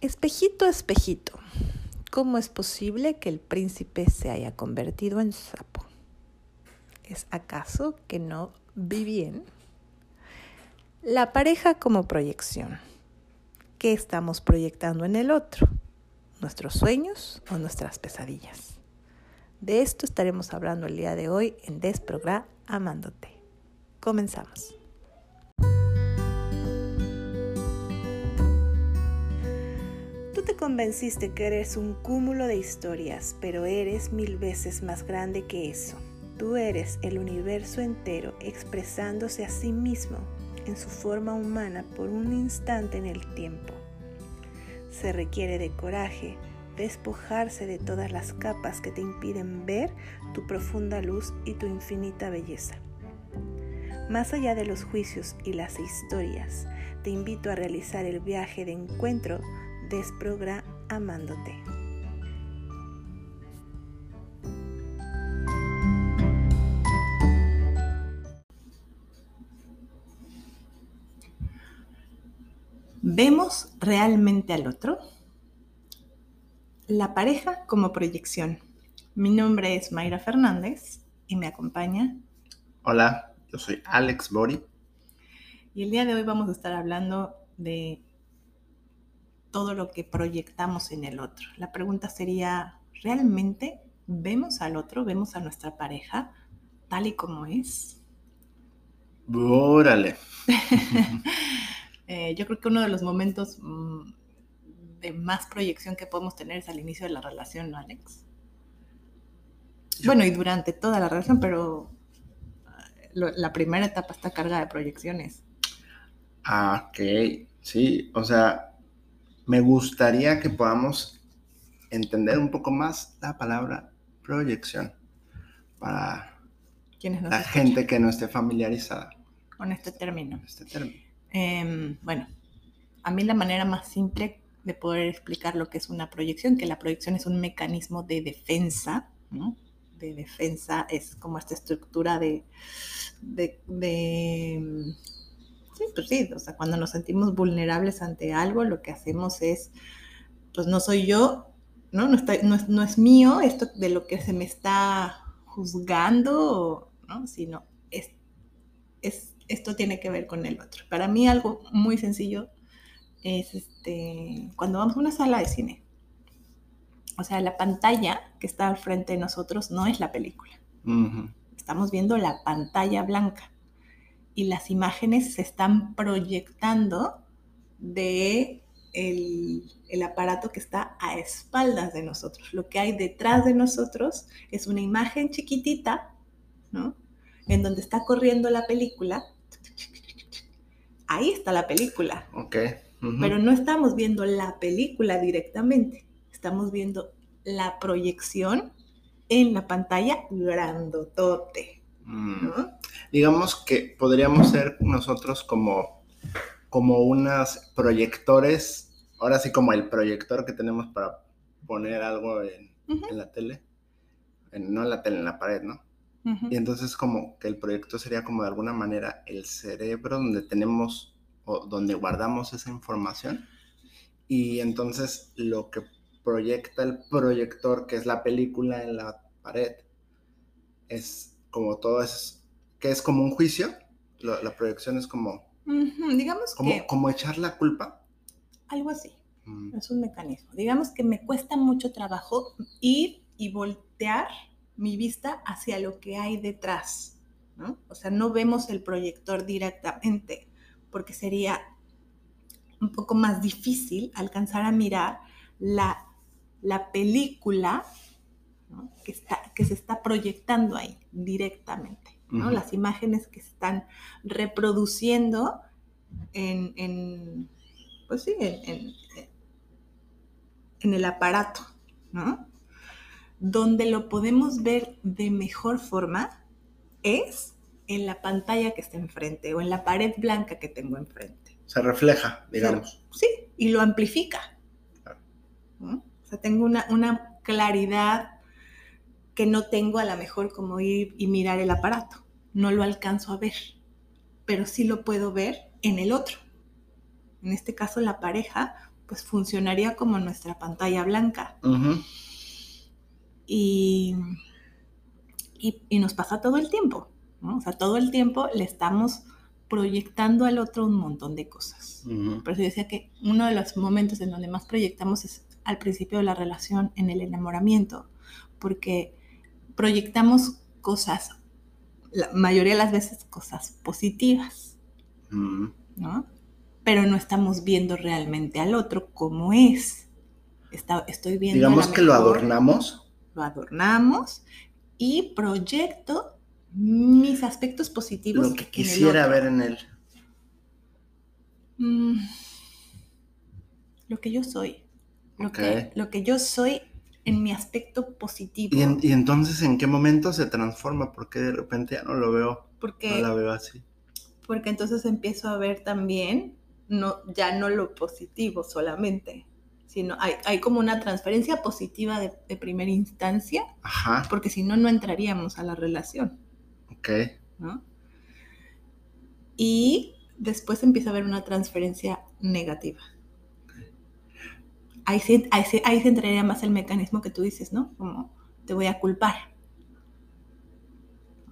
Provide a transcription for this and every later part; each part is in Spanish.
Espejito, espejito, ¿cómo es posible que el príncipe se haya convertido en sapo? ¿Es acaso que no vi bien? La pareja como proyección. ¿Qué estamos proyectando en el otro? ¿Nuestros sueños o nuestras pesadillas? De esto estaremos hablando el día de hoy en Desprogra Amándote. Comenzamos. Convenciste que eres un cúmulo de historias, pero eres mil veces más grande que eso. Tú eres el universo entero expresándose a sí mismo en su forma humana por un instante en el tiempo. Se requiere de coraje, despojarse de todas las capas que te impiden ver tu profunda luz y tu infinita belleza. Más allá de los juicios y las historias, te invito a realizar el viaje de encuentro amándote. ¿Vemos realmente al otro? La pareja como proyección. Mi nombre es Mayra Fernández y me acompaña. Hola, yo soy Alex Bori. Y el día de hoy vamos a estar hablando de todo lo que proyectamos en el otro. La pregunta sería, ¿realmente vemos al otro, vemos a nuestra pareja tal y como es? Órale. Eh, yo creo que uno de los momentos mm, de más proyección que podemos tener es al inicio de la relación, ¿no, Alex? Bueno, y durante toda la relación, pero eh, la primera etapa está cargada de proyecciones. Ah, ok, sí, o sea, me gustaría que podamos entender un poco más la palabra proyección para la gente que no esté familiarizada con este término. Este término. Em, bueno, a mí la manera más simple de poder explicar lo que es una proyección, que la proyección es un mecanismo de defensa, ¿no? De defensa es como esta estructura de, de Sí, pues sí, o sea, cuando nos sentimos vulnerables ante algo, lo que hacemos es, pues no soy yo, ¿no? No, está, no, es, mío esto de lo que se me está juzgando, ¿no? Sino es, es, esto tiene que ver con el otro. Para mí algo muy sencillo es este, cuando vamos a una sala de cine. O sea, la pantalla que está al frente de nosotros no es la película. Estamos viendo la pantalla blanca y las imágenes se están proyectando de el, aparato que está a espaldas de nosotros. Lo que hay detrás de nosotros es una imagen chiquitita, ¿no? En donde está corriendo la película. Ahí está la película. Ok. Pero no estamos viendo la película directamente. Estamos viendo la proyección en la pantalla grandotote. Mm. Digamos que podríamos ser nosotros como, como unas proyectores, ahora sí como el proyector que tenemos para poner algo en, la tele, no en la tele, en la pared, ¿no? Y entonces como que el proyector sería como de alguna manera el cerebro donde tenemos o donde guardamos esa información. Y entonces lo que proyecta el proyector, que es la película en la pared, es como todo es, que es como un juicio, la, proyección es como... Digamos como, que... Como echar la culpa. Algo así. Mm. Es un mecanismo. Digamos que me cuesta mucho trabajo ir y voltear mi vista hacia lo que hay detrás, ¿no? O sea, no vemos el proyector directamente, porque sería un poco más difícil alcanzar a mirar la, la película que, está, que se está proyectando ahí directamente, ¿no? Las imágenes que se están reproduciendo en, pues sí, en, en, el aparato, ¿no? Donde lo podemos ver de mejor forma es en la pantalla que está enfrente o en la pared blanca que tengo enfrente. Se refleja, digamos. sí, y lo amplifica. O sea, tengo una, una claridad que no tengo a lo mejor como ir y mirar el aparato. No lo alcanzo a ver, pero sí lo puedo ver en el otro. En este caso, la pareja pues funcionaría como nuestra pantalla blanca. Y, y, y nos pasa todo el tiempo, ¿no? O sea, todo el tiempo le estamos proyectando al otro un montón de cosas. Ujú. Por eso decía que uno de los momentos en donde más proyectamos es al principio de la relación, en el enamoramiento, porque proyectamos cosas, la mayoría de las veces cosas positivas, Ujú. ¿no? Pero no estamos viendo realmente al otro como es. Está- estoy viendo Digamos que lo adornamos. lo adornamos y proyecto mis aspectos positivos. Lo que quisiera ver en él. Mm, lo que yo soy. Lo, que, lo que yo soy en mi aspecto positivo. ¿Y, en- y entonces en qué momento se transforma? Porque de repente ya no lo veo, no porque, la veo así. porque entonces empiezo a ver también, no, ya no lo positivo solamente, sino hay, hay como una transferencia positiva de, de primera instancia, Ajá, porque si no, no entraríamos a la relación. ok. ¿no? Y después empieza a haber una transferencia negativa. Ahí se, ahí, se, ahí se entraría más el mecanismo que tú dices, ¿no? Como te voy a culpar.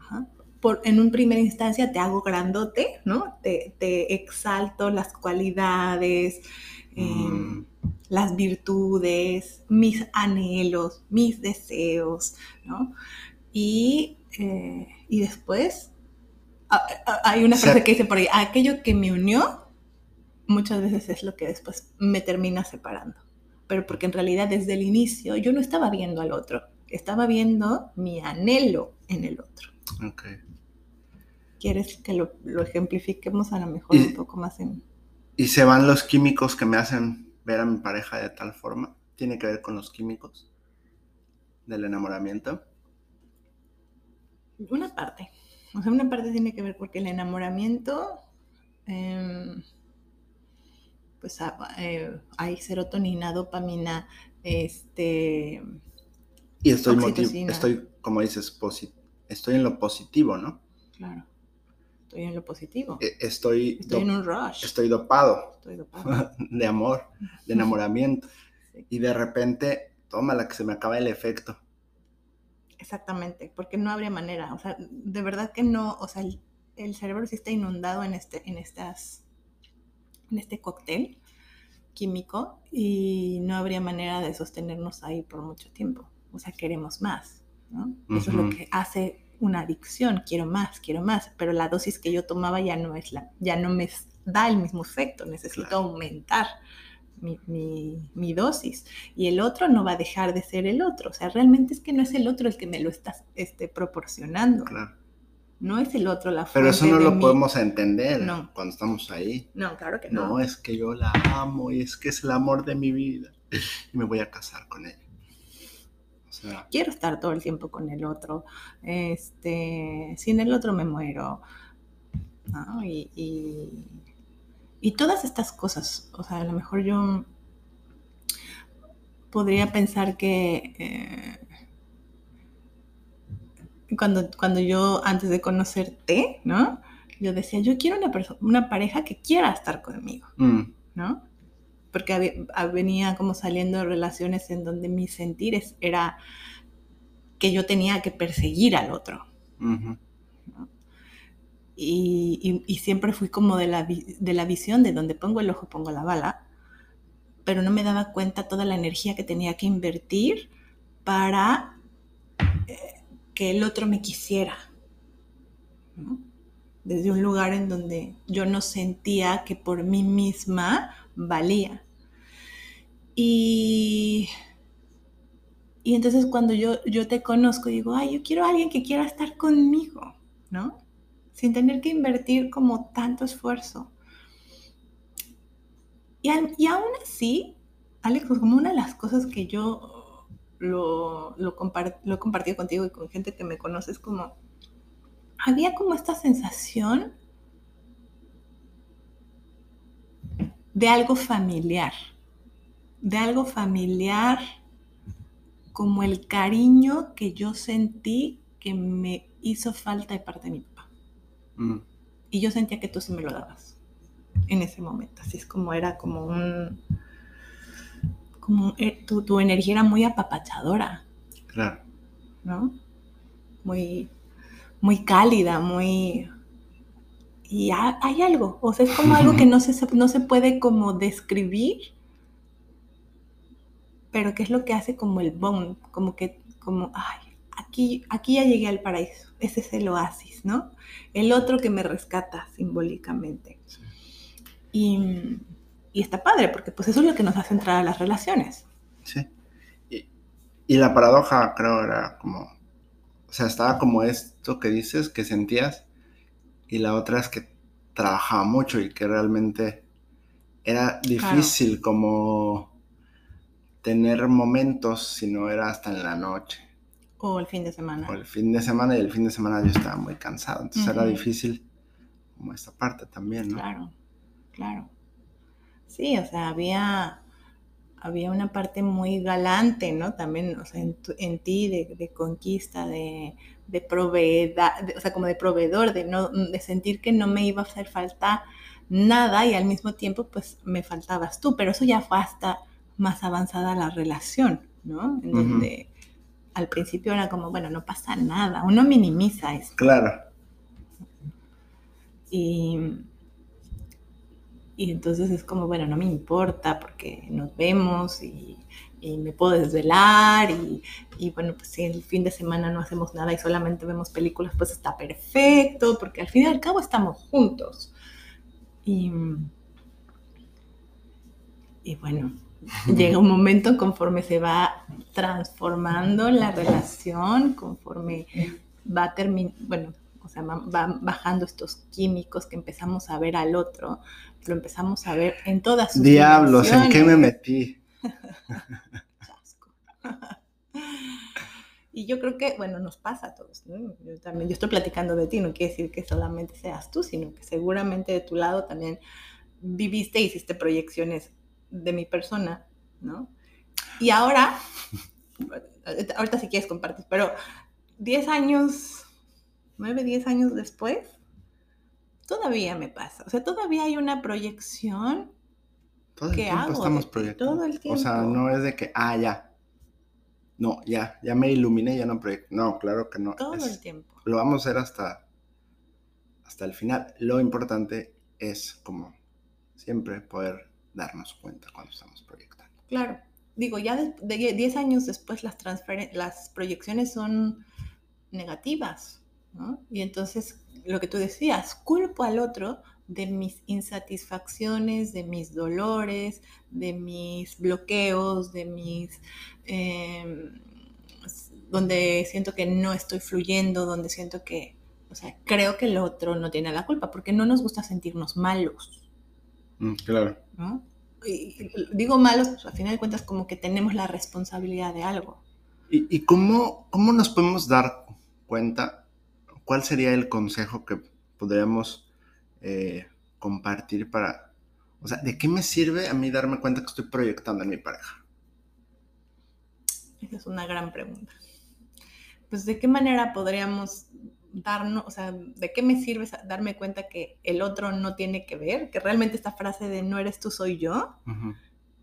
Ajá. Por, en un primera instancia te hago grandote, ¿no? Te, te exalto las cualidades, eh, Mm, las virtudes, mis anhelos, mis deseos, ¿no? Y, eh, y después a- a- hay una Se- frase que dice por ahí, aquello que me unió muchas veces es lo que después me termina separando. Pero porque en realidad desde el inicio yo no estaba viendo al otro, estaba viendo mi anhelo en el otro. ok. ¿Quieres que lo, lo ejemplifiquemos a lo mejor un poco más en... ¿Y se van los químicos que me hacen ver a mi pareja de tal forma? ¿Tiene que ver con los químicos del enamoramiento? Una parte. O sea, una parte tiene que ver porque el enamoramiento, em, pues eh, hay serotonina, dopamina, este, Y estoy, motiv- estoy como dices, estoy en lo positivo, ¿no? claro, estoy en lo positivo, E- Estoy, estoy en un rush, estoy dopado estoy dopado. de amor, de enamoramiento. Sí. Y de repente, toma la que se me acaba el efecto. Exactamente, porque no habría manera, o sea, de verdad que no, o sea, el, el cerebro sí está inundado en este, en estas, en este cóctel químico y no habría manera de sostenernos ahí por mucho tiempo. O sea, queremos más, ¿no? Eso es lo que hace una adicción, quiero más, quiero más, pero la dosis que yo tomaba ya no es la, ya no me da el mismo efecto, necesito Claro. aumentar mi, mi- mi dosis y el otro no va a dejar de ser el otro, o sea, realmente es que no es el otro el que me lo está este, proporcionando, Claro. No es el otro la Pero eso fuente no de lo podemos entender No. cuando estamos ahí. No, claro que No, no. es que yo la amo y es que es el amor de mi vida. Y me voy a casar con ella. O sea, quiero estar todo el tiempo con el otro, este, sin el otro me muero, ¿no? Y, y- y todas estas cosas, o sea, a lo mejor yo podría pensar que eh, cuando, cuando yo, antes de conocerte, ¿no? Yo decía, yo quiero una, una pareja que quiera estar conmigo. mm, ¿no? Porque hab- venía como saliendo de relaciones en donde mi sentir era que yo tenía que perseguir al otro. ujú, Y, y- y siempre fui como de la, de la visión de donde pongo el ojo, pongo la bala, pero no me daba cuenta toda la energía que tenía que invertir para que el otro me quisiera. Desde un lugar en donde yo no sentía que por mí misma valía. Y, y entonces cuando yo, yo te conozco, digo, ay, yo quiero a alguien que quiera estar conmigo, ¿no? Sin tener que invertir como tanto esfuerzo. Y, y aún así, Alex, pues como una de las cosas que yo lo, lo, lo he compartido contigo y con gente que me conoce es como, había como esta sensación de algo familiar, de algo familiar como el cariño que yo sentí que me hizo falta de parte de mi papá. mm. Y yo sentía que tú sí me lo dabas en ese momento. Así es como era como un... como eh, tu, tu energía era muy apapachadora, Claro. ¿no? Muy, muy cálida, muy... Y ha- hay algo, o sea, es como algo que no se, no se puede como describir, pero que es lo que hace como el bond, como que, como, ay, aquí, aquí ya llegué al paraíso, ese es el oasis, ¿no? El otro que me rescata simbólicamente. Sí. Y, y está padre, porque pues eso es lo que nos hace entrar a las relaciones. Sí. Y, y la paradoja, creo, era como. O sea, estaba como esto que dices, que sentías, y la otra es que trabajaba mucho y que realmente era difícil como tener momentos si no era hasta en la noche O el fin de semana. o el fin de semana y el fin de semana yo estaba muy cansado, entonces era difícil como esta parte también, ¿no? Claro, claro. Sí, o sea, había, había una parte muy galante, ¿no? También, o sea, en, tu- en ti de, de conquista, de, de o sea, como de proveedor, de, no, de sentir que no me iba a hacer falta nada y al mismo tiempo, pues, me faltabas tú. Pero eso ya fue hasta más avanzada la relación, ¿no? En donde al principio era como, bueno, no pasa nada, uno minimiza esto. Claro, Y, y entonces es como, bueno, no me importa porque nos vemos y, y me puedo desvelar y, y bueno, pues si el fin de semana no hacemos nada y solamente vemos películas, pues está perfecto, porque al fin y al cabo estamos juntos. Y, y bueno, llega un momento conforme se va transformando la relación, conforme va terminando, bueno, o sea, va- van bajando estos químicos que empezamos a ver al otro, lo empezamos a ver en todas sus diablos, ¿en qué me metí? Chasco. Y yo creo que, bueno, nos pasa a todos, ¿no? Yo también, yo estoy platicando de ti, no quiere decir que solamente seas tú, sino que seguramente de tu lado también viviste, hiciste proyecciones de mi persona, ¿no? Y ahora, ahorita si quieres compartes, pero 10 años, 9, 10 años después, todavía me pasa. O sea, todavía hay una proyección Todo el ¿Qué tiempo hago estamos proyectando. Todo el O sea, tiempo. no es de que, ah, ya. No, ya, ya me iluminé, ya no proyecto. No, claro que no. todo es- el tiempo. lo vamos a hacer hasta, hasta el final. Lo importante es, como siempre, poder darnos cuenta cuando estamos proyectando. Claro. Digo, ya de, de 10 años después las, las proyecciones son negativas, ¿no? Y entonces, lo que tú decías, culpo al otro de mis insatisfacciones, de mis dolores, de mis bloqueos, de mis... eh, donde siento que no estoy fluyendo, donde siento que, o sea, creo que el otro no tiene la culpa, porque no nos gusta sentirnos malos. Mm, claro. ¿no? Y, y digo malos, pues al final de cuentas como que tenemos la responsabilidad de algo. ¿Y, y cómo, cómo nos podemos dar cuenta? ¿Cuál sería el consejo que podríamos eh, compartir para... O sea, ¿de qué me sirve a mí darme cuenta que estoy proyectando en mi pareja? Esa es una gran pregunta. Pues de qué manera podríamos darnos, o sea, de qué me sirve darme cuenta que el otro no tiene que ver, que realmente esta frase de no eres tú, soy yo.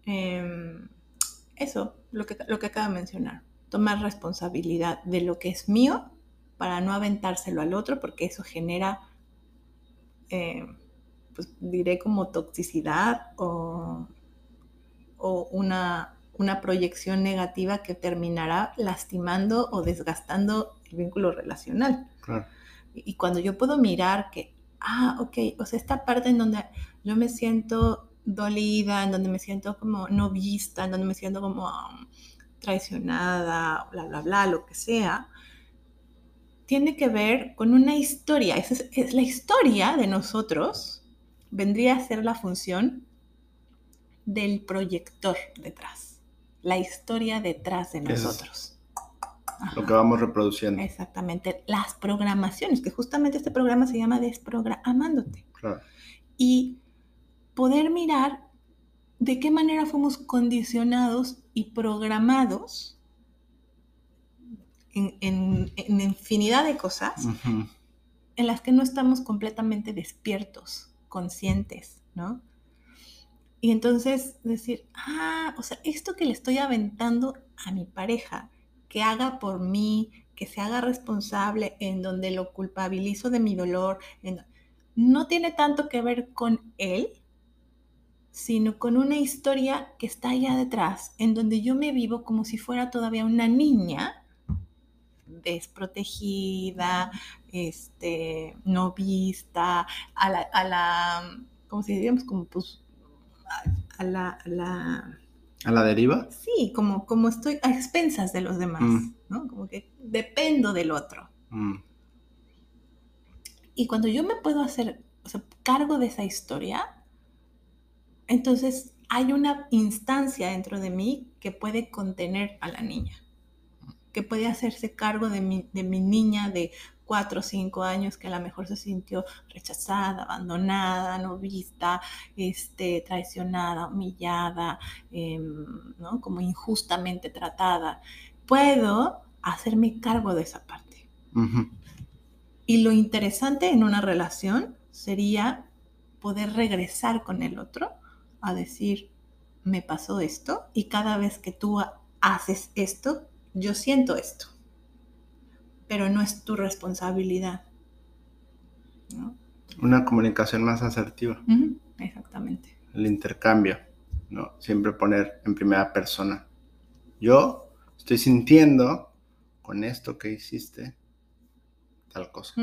Em, eso, lo que, lo que acabo de mencionar, tomar responsabilidad de lo que es mío para no aventárselo al otro, porque eso genera, eh, pues diré como toxicidad o, o una, una proyección negativa que terminará lastimando o desgastando el vínculo relacional. Claro. Y cuando yo puedo mirar que, ah, ok, o sea, esta parte en donde yo me siento dolida, en donde me siento como no vista, en donde me siento como um, traicionada, bla, bla, bla, lo que sea, tiene que ver con una historia. Esa es, es la historia de nosotros, vendría a ser la función del proyector detrás, la historia detrás de nosotros. Lo que vamos reproduciendo. Exactamente, las programaciones, que justamente este programa se llama Desprogramándote. Claro. Y poder mirar de qué manera fuimos condicionados y programados en, en- en infinidad de cosas en las que no estamos completamente despiertos, conscientes, ¿no? Y entonces decir, ah, o sea, esto que le estoy aventando a mi pareja, que haga por mí, que se haga responsable, en donde lo culpabilizo de mi dolor, no tiene tanto que ver con él, sino con una historia que está allá detrás, en donde yo me vivo como si fuera todavía una niña desprotegida, este, no vista, a la, a la ¿cómo se diríamos? Como pues, a, la, a la... ¿A la deriva? Sí, como, como estoy a expensas de los demás, mm. ¿no? Como que dependo del otro. Mm. Y cuando yo me puedo hacer cargo de esa historia, entonces hay una instancia dentro de mí que puede contener a la niña, que puede hacerse cargo de mi, de mi niña de cuatro o cinco años que a lo mejor se sintió rechazada, abandonada, no vista, este, traicionada, humillada, em, ¿no? como injustamente tratada. Puedo hacerme cargo de esa parte. Y lo interesante en una relación sería poder regresar con el otro a decir, me pasó esto y cada vez que tú haces esto, yo siento esto, pero no es tu responsabilidad. Una comunicación más asertiva. Exactamente. El intercambio, ¿no? Siempre poner en primera persona. Yo estoy sintiendo con esto que hiciste tal cosa.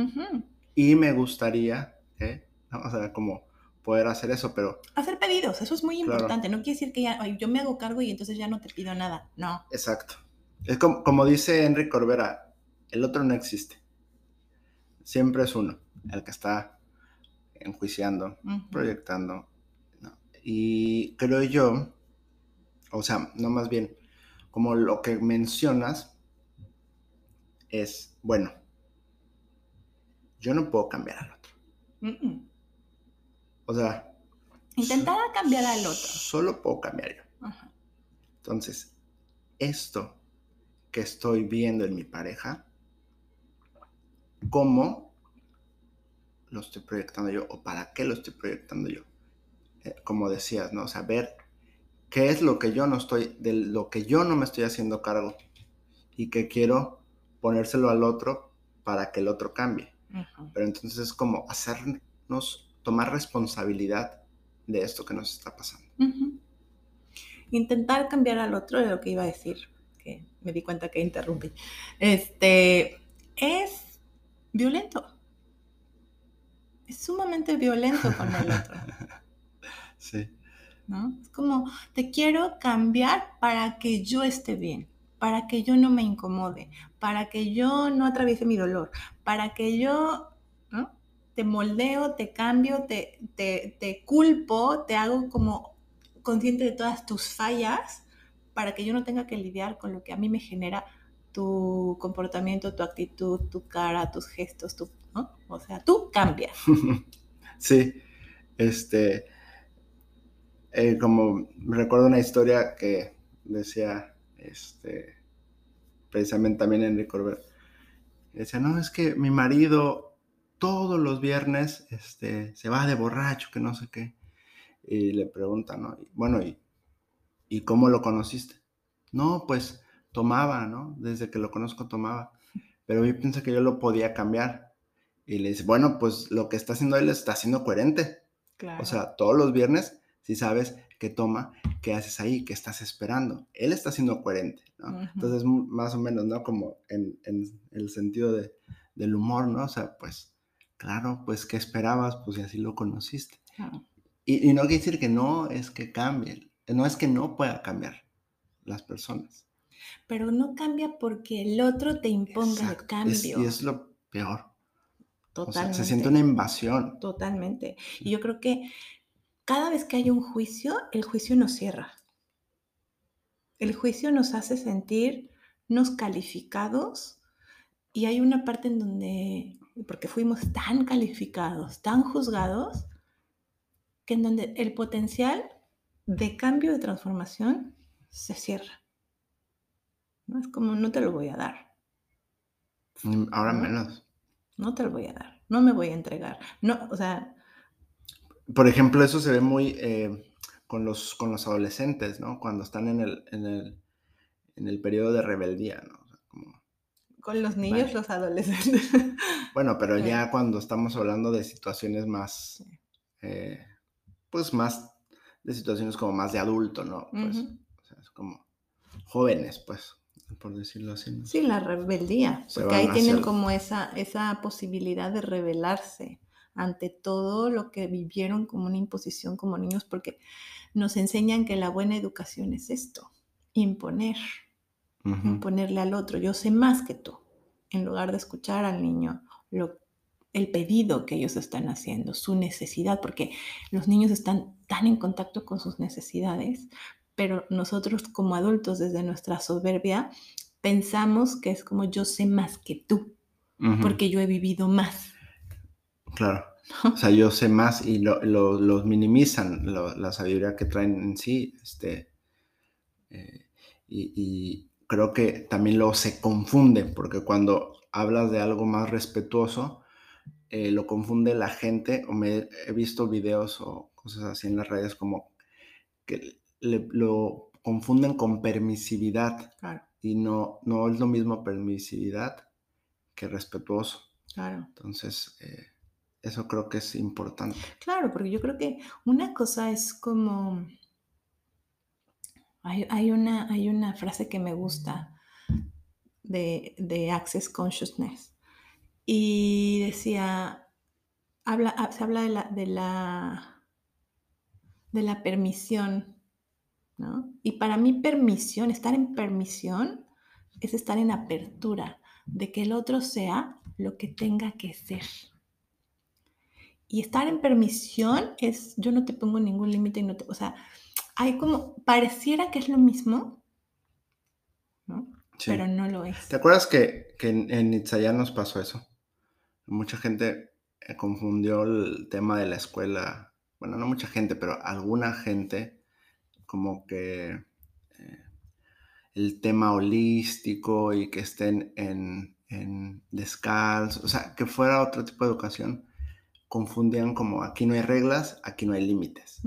Y me gustaría, ¿eh? O sea, como poder hacer eso, pero... Hacer pedidos, eso es muy importante. No quiere decir que ya, yo me hago cargo y entonces ya no te pido nada. No. Exacto. Es como, como dice Enrique Corbera, el otro no existe. Siempre es uno, el que está enjuiciando, proyectando. Y creo yo, o sea, no más bien, como lo que mencionas es, bueno, yo no puedo cambiar al otro. O sea... Intentar cambiar al otro. Solo puedo cambiar yo. Entonces, esto que estoy viendo en mi pareja, ¿cómo lo estoy proyectando yo o para qué lo estoy proyectando yo? Eh, como decías, ¿no? O sea, ver qué es lo que yo no estoy, de lo que yo no me estoy haciendo cargo y que quiero ponérselo al otro para que el otro cambie. Pero entonces es como hacernos tomar responsabilidad de esto que nos está pasando. Intentar cambiar al otro de lo que iba a decir, que me di cuenta que interrumpí. Este es violento. Es sumamente violento con el otro. sí. ¿No? Es como, te quiero cambiar para que yo esté bien, para que yo no me incomode, para que yo no atraviese mi dolor, para que yo, ¿no? te moldeo, te cambio, te, te, culpo, te hago como consciente de todas tus fallas para que yo no tenga que lidiar con lo que a mí me genera tu comportamiento, tu actitud, tu cara, tus gestos, tu, ¿no? O sea, tú cambias. Sí, este, eh, como recuerdo una historia que decía, este, precisamente también Enrique Corbett, decía, no, es que mi marido todos los viernes este, se va de borracho, que no sé qué. Y le preguntan, ¿no? Bueno, ¿y, ¿y cómo lo conociste? No, pues tomaba, ¿no? Desde que lo conozco tomaba. Pero yo pienso que yo lo podía cambiar. Y le dice, bueno, pues lo que está haciendo él está siendo coherente. O sea, todos los viernes, si sabes que toma, ¿qué haces ahí? ¿Qué estás esperando? Él está siendo coherente, ¿no? Entonces, más o menos, ¿no? Como en, el sentido de, del humor, ¿no? O sea, pues Claro, pues ¿qué esperabas? Pues y así lo conociste. Y, no quiere decir que no es que cambie, no es que no pueda cambiar las personas. Pero no cambia porque el otro te imponga el cambio. y es lo peor. Totalmente. se siente una invasión. Totalmente. Y yo creo que cada vez que hay un juicio, el juicio nos cierra. El juicio nos hace sentirnos calificados y hay una parte en donde porque fuimos tan calificados, tan juzgados, que en donde el potencial de cambio, de transformación, se cierra. ¿No? Es como, no te lo voy a dar. Ahora menos. No te lo voy a dar, no me voy a entregar. No, o sea... Por ejemplo, eso se ve muy, eh, con, los, con los adolescentes, ¿no? Cuando están en el, en el, en el periodo de rebeldía, ¿no? con los niños, los adolescentes. Bueno, pero ya cuando estamos hablando de situaciones más, eh, pues más, de situaciones como más de adulto, ¿no? Pues, o sea, es como jóvenes, pues, por decirlo así. Sí, la rebeldía, porque ahí tienen como esa, esa posibilidad de rebelarse ante todo lo que vivieron como una imposición como niños, porque nos enseñan que la buena educación es esto, imponer, imponerle al otro, yo sé más que tú, en lugar de escuchar al niño lo, el pedido que ellos están haciendo, su necesidad, porque los niños están tan en contacto con sus necesidades, pero nosotros como adultos desde nuestra soberbia pensamos que es como yo sé más que tú, porque yo he vivido más. Claro. O sea, yo sé más y lo, los minimizan la sabiduría que traen en sí. Este, eh, y, creo que también lo se confunde, porque cuando hablas de algo más respetuoso, eh, lo confunde la gente, o me he visto videos o cosas así en las redes como que lo confunden con permisividad. Y no, no es lo mismo permisividad que respetuoso. Claro. Entonces, eh, eso creo que es importante. Claro, porque yo creo que una cosa es como... Hay, una, hay una frase que me gusta de, Access Consciousness y decía, habla, ah, se habla de la, de la, de la permisión, ¿no? Y para mí permisión, estar en permisión es estar en apertura de que el otro sea lo que tenga que ser. Y estar en permisión es, yo no te pongo ningún límite y no te, o sea, hay como, pareciera que es lo mismo, ¿no? Pero no lo es. ¿Te acuerdas que, que en, en nos pasó eso? Mucha gente eh, confundió el tema de la escuela, bueno, no mucha gente, pero alguna gente como que eh, el tema holístico y que estén en, en descalzo, o sea, que fuera otro tipo de educación confundían como aquí no hay reglas, aquí no hay límites.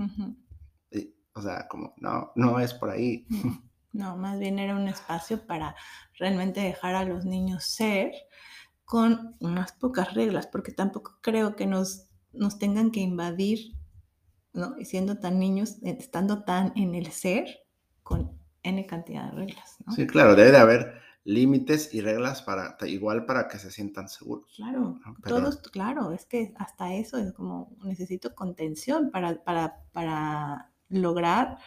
o sea, como no, no es por ahí. No, más bien era un espacio para realmente dejar a los niños ser con unas pocas reglas, porque tampoco creo que nos, nos tengan que invadir, ¿no? Y siendo tan niños, eh, estando tan en el ser, con N cantidad de reglas, ¿no? Sí, claro, debe de haber límites y reglas para igual para que se sientan seguros. Claro, todos, claro, es que hasta eso es como necesito contención para, para, para lograr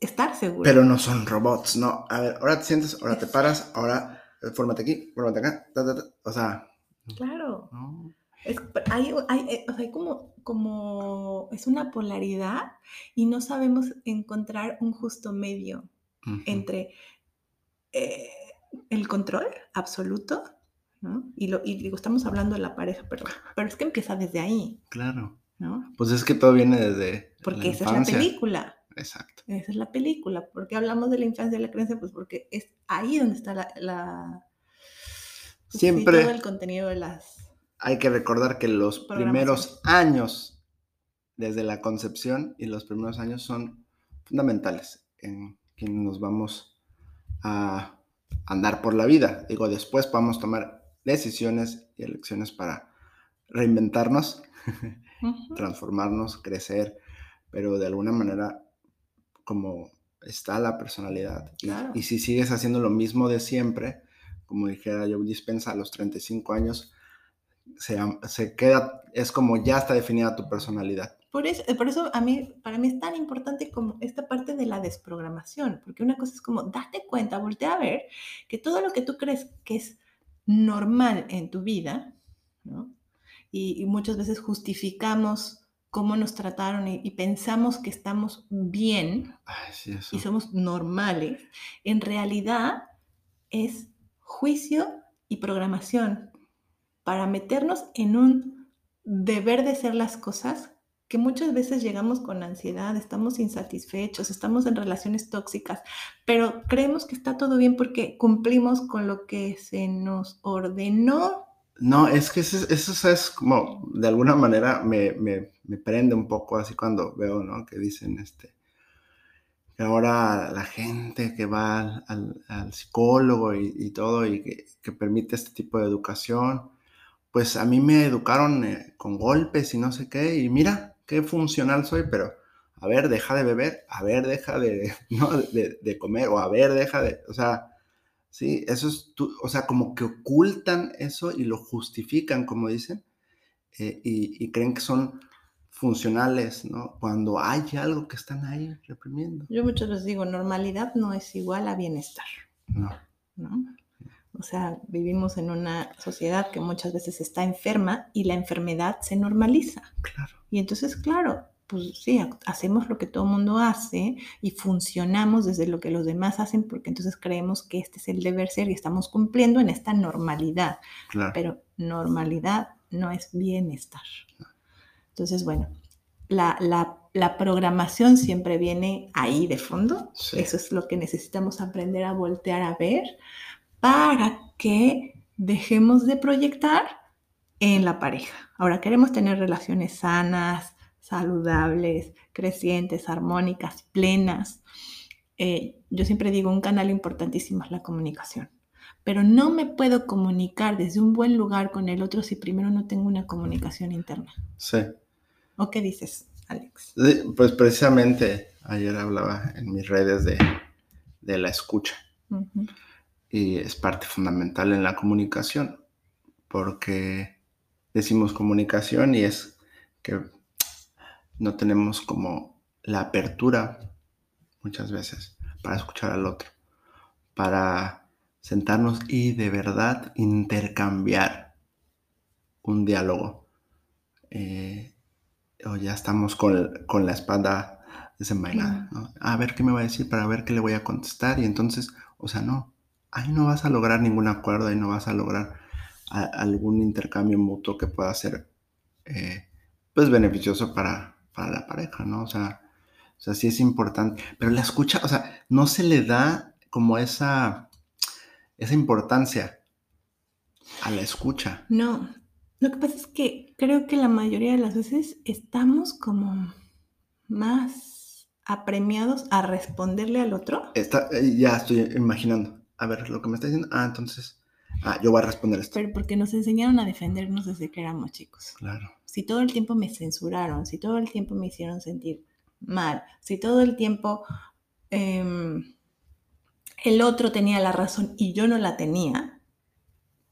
estar seguro. Pero no son robots, no. A ver, ahora te sientes, ahora te paras, ahora fórmate aquí, fórmate acá, o sea. Claro. hay, hay, eh, hay, como, como, es una polaridad y no sabemos encontrar un justo medio entre eh, el control absoluto, ¿no? Y, lo, y digo, estamos hablando de la pareja, pero, pero es que empieza desde ahí. Claro. ¿no? Pues es que todo viene desde. Porque esa es la película. Exacto. Esa es la película. ¿Por qué hablamos de la infancia y la creencia? Pues porque es ahí donde está la. Pues Siempre. todo el contenido de las. Hay que recordar que los primeros años, desde la concepción y los primeros años, son fundamentales en quienes nos vamos a andar por la vida. Digo, después podemos tomar decisiones y elecciones para reinventarnos, transformarnos, crecer, pero de alguna manera como está la personalidad. Y, si sigues haciendo lo mismo de siempre, como dijera yo Dispensa a los 35 años, se, se, queda, es como ya está definida tu personalidad. Por eso, por eso a mí, para mí es tan importante como esta parte de la desprogramación, porque una cosa es como, date cuenta, voltea a ver que todo lo que tú crees que es normal en tu vida, ¿no? y, muchas veces justificamos cómo nos trataron y, pensamos que estamos bien y somos normales, en realidad es juicio y programación para meternos en un deber de ser las cosas que muchas veces llegamos con ansiedad, estamos insatisfechos, estamos en relaciones tóxicas, pero creemos que está todo bien porque cumplimos con lo que se nos ordenó No, es que eso, es como, de alguna manera me, me, me, prende un poco así cuando veo, ¿no? Que dicen, este, que ahora la gente que va al, al, psicólogo y, y, todo y que, permite este tipo de educación, pues a mí me educaron eh, con golpes y no sé qué, y mira qué funcional soy, pero a ver, deja de beber, a ver, deja de, de, de comer, o a ver, deja de, o sea, Sí, eso es, o sea, como que ocultan eso y lo justifican, como dicen, eh, y, y, creen que son funcionales, ¿no? Cuando hay algo que están ahí reprimiendo. Yo muchos les digo, normalidad no es igual a bienestar. No. ¿No? O sea, vivimos en una sociedad que muchas veces está enferma y la enfermedad se normaliza. Claro. Y entonces, claro, pues sí, hacemos lo que todo el mundo hace y funcionamos desde lo que los demás hacen porque entonces creemos que este es el deber ser y estamos cumpliendo en esta normalidad. Claro. Pero normalidad no es bienestar. Entonces, bueno, la, la, la programación siempre viene ahí de fondo. Sí. Eso es lo que necesitamos aprender a voltear a ver para que dejemos de proyectar en la pareja. Ahora queremos tener relaciones sanas, saludables, crecientes, armónicas, plenas. Eh, yo siempre digo, un canal importantísimo es la comunicación, pero no me puedo comunicar desde un buen lugar con el otro si primero no tengo una comunicación interna. Sí. ¿O qué dices, Alex? Pues precisamente ayer hablaba en mis redes de, de la escucha Uh -huh. y es parte fundamental en la comunicación porque decimos comunicación y es que no tenemos como la apertura muchas veces para escuchar al otro, para sentarnos y de verdad intercambiar un diálogo. Eh, o ya estamos con, con la espalda desenvainada. ¿no? A ver qué me va a decir para ver qué le voy a contestar. Y entonces, o sea, no, ahí no vas a lograr ningún acuerdo, ahí no vas a lograr a, algún intercambio mutuo que pueda ser eh, pues beneficioso para, para la pareja, ¿no? O sea, o sea, sí es importante, pero la escucha, o sea, no se le da como esa, esa importancia a la escucha. No, lo que pasa es que creo que la mayoría de las veces estamos como más apremiados a responderle al otro. Está, eh, ya estoy imaginando. A ver, lo que me está diciendo, ah, entonces, ah, yo voy a responder esto. Pero porque nos enseñaron a defendernos desde que éramos chicos. Claro. Si todo el tiempo me censuraron, si todo el tiempo me hicieron sentir mal, si todo el tiempo eh, el otro tenía la razón y yo no la tenía,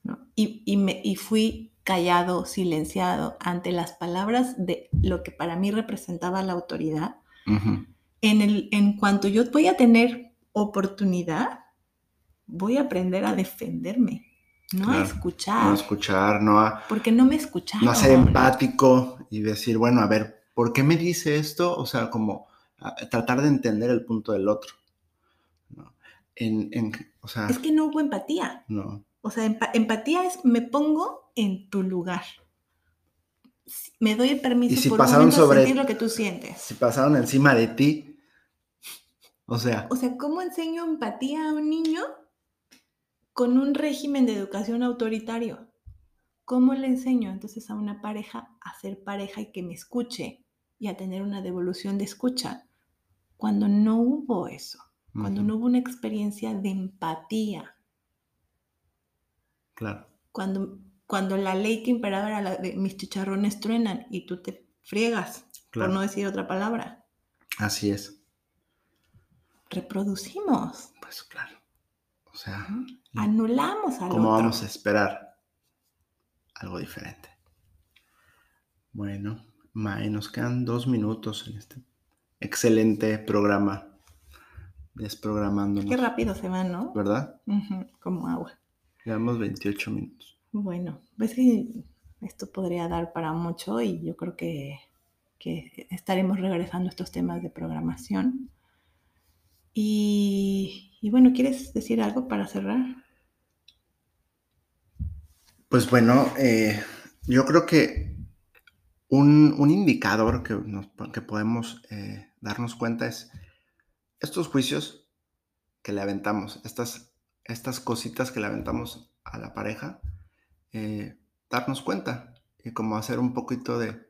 ¿no? Y, y, me, y fui callado, silenciado ante las palabras de lo que para mí representaba la autoridad, Uh -huh. en, el, en cuanto yo voy a tener oportunidad, voy a aprender a defenderme, no Claro, a escuchar. No a escuchar, no a, Porque no me escucharon. no a ser empático y decir, bueno, a ver, ¿por qué me dice esto? O sea, como tratar de entender el punto del otro. ¿no? En, en- o sea, Es que no hubo empatía. no. O sea, empa- empatía es me pongo en tu lugar. Me doy el permiso Y si por pasaron un sobre- sentir lo que tú sientes. Si pasaron encima de ti, o sea, O sea, ¿cómo enseño empatía a un niño con un régimen de educación autoritario? ¿Cómo le enseño entonces a una pareja a ser pareja y que me escuche y a tener una devolución de escucha? Cuando no hubo eso, cuando no hubo una experiencia de empatía, claro, cuando, cuando la ley que imperaba era la de mis chicharrones truenan y tú te friegas, claro. por no decir otra palabra. Así es. Reproducimos, Pues claro. O sea, anulamos al ¿cómo otro. vamos a esperar algo diferente? Bueno, Mae, nos quedan dos minutos en este excelente programa. Desprogramándonos. Qué rápido se va, ¿no? ¿Verdad? Como agua. Llevamos 28 minutos. Bueno, ves que esto podría dar para mucho y yo creo que, que estaremos regresando a estos temas de programación. Y, y bueno, ¿quieres decir algo para cerrar? Pues bueno, eh, yo creo que un, un indicador que, que podemos eh, darnos cuenta es estos juicios que le aventamos, estas, estas cositas que le aventamos a la pareja, eh, darnos cuenta y como hacer un poquito de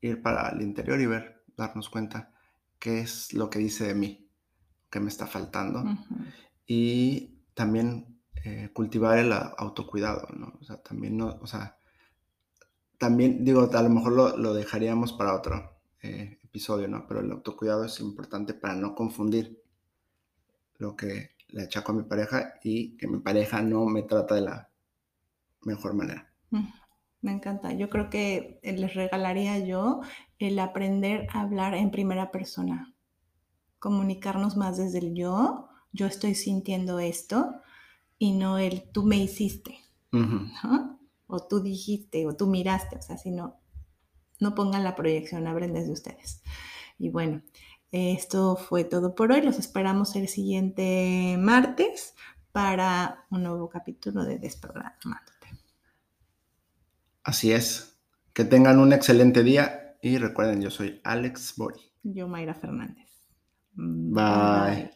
ir para el interior y ver, darnos cuenta qué es lo que dice de mí, qué me está faltando. Y también eh, cultivar el autocuidado, ¿no? O sea, también no, o sea, también digo, a lo mejor lo, dejaríamos para otro eh, episodio, ¿no? Pero el autocuidado es importante para no confundir lo que le achaco a mi pareja y que mi pareja no me trata de la mejor manera. Me encanta. Yo creo que les regalaría yo el aprender a hablar en primera persona, comunicarnos más desde el yo, yo estoy sintiendo esto y no el tú me hiciste, ¿no? o tú dijiste, o tú miraste, o sea, si no, no pongan la proyección, abren desde ustedes. Y bueno, esto fue todo por hoy. Los esperamos el siguiente martes para un nuevo capítulo de Desprogramándote. Así es. Que tengan un excelente día y recuerden, yo soy Alex Bori. Yo, Mayra Fernández. Bye. Bye.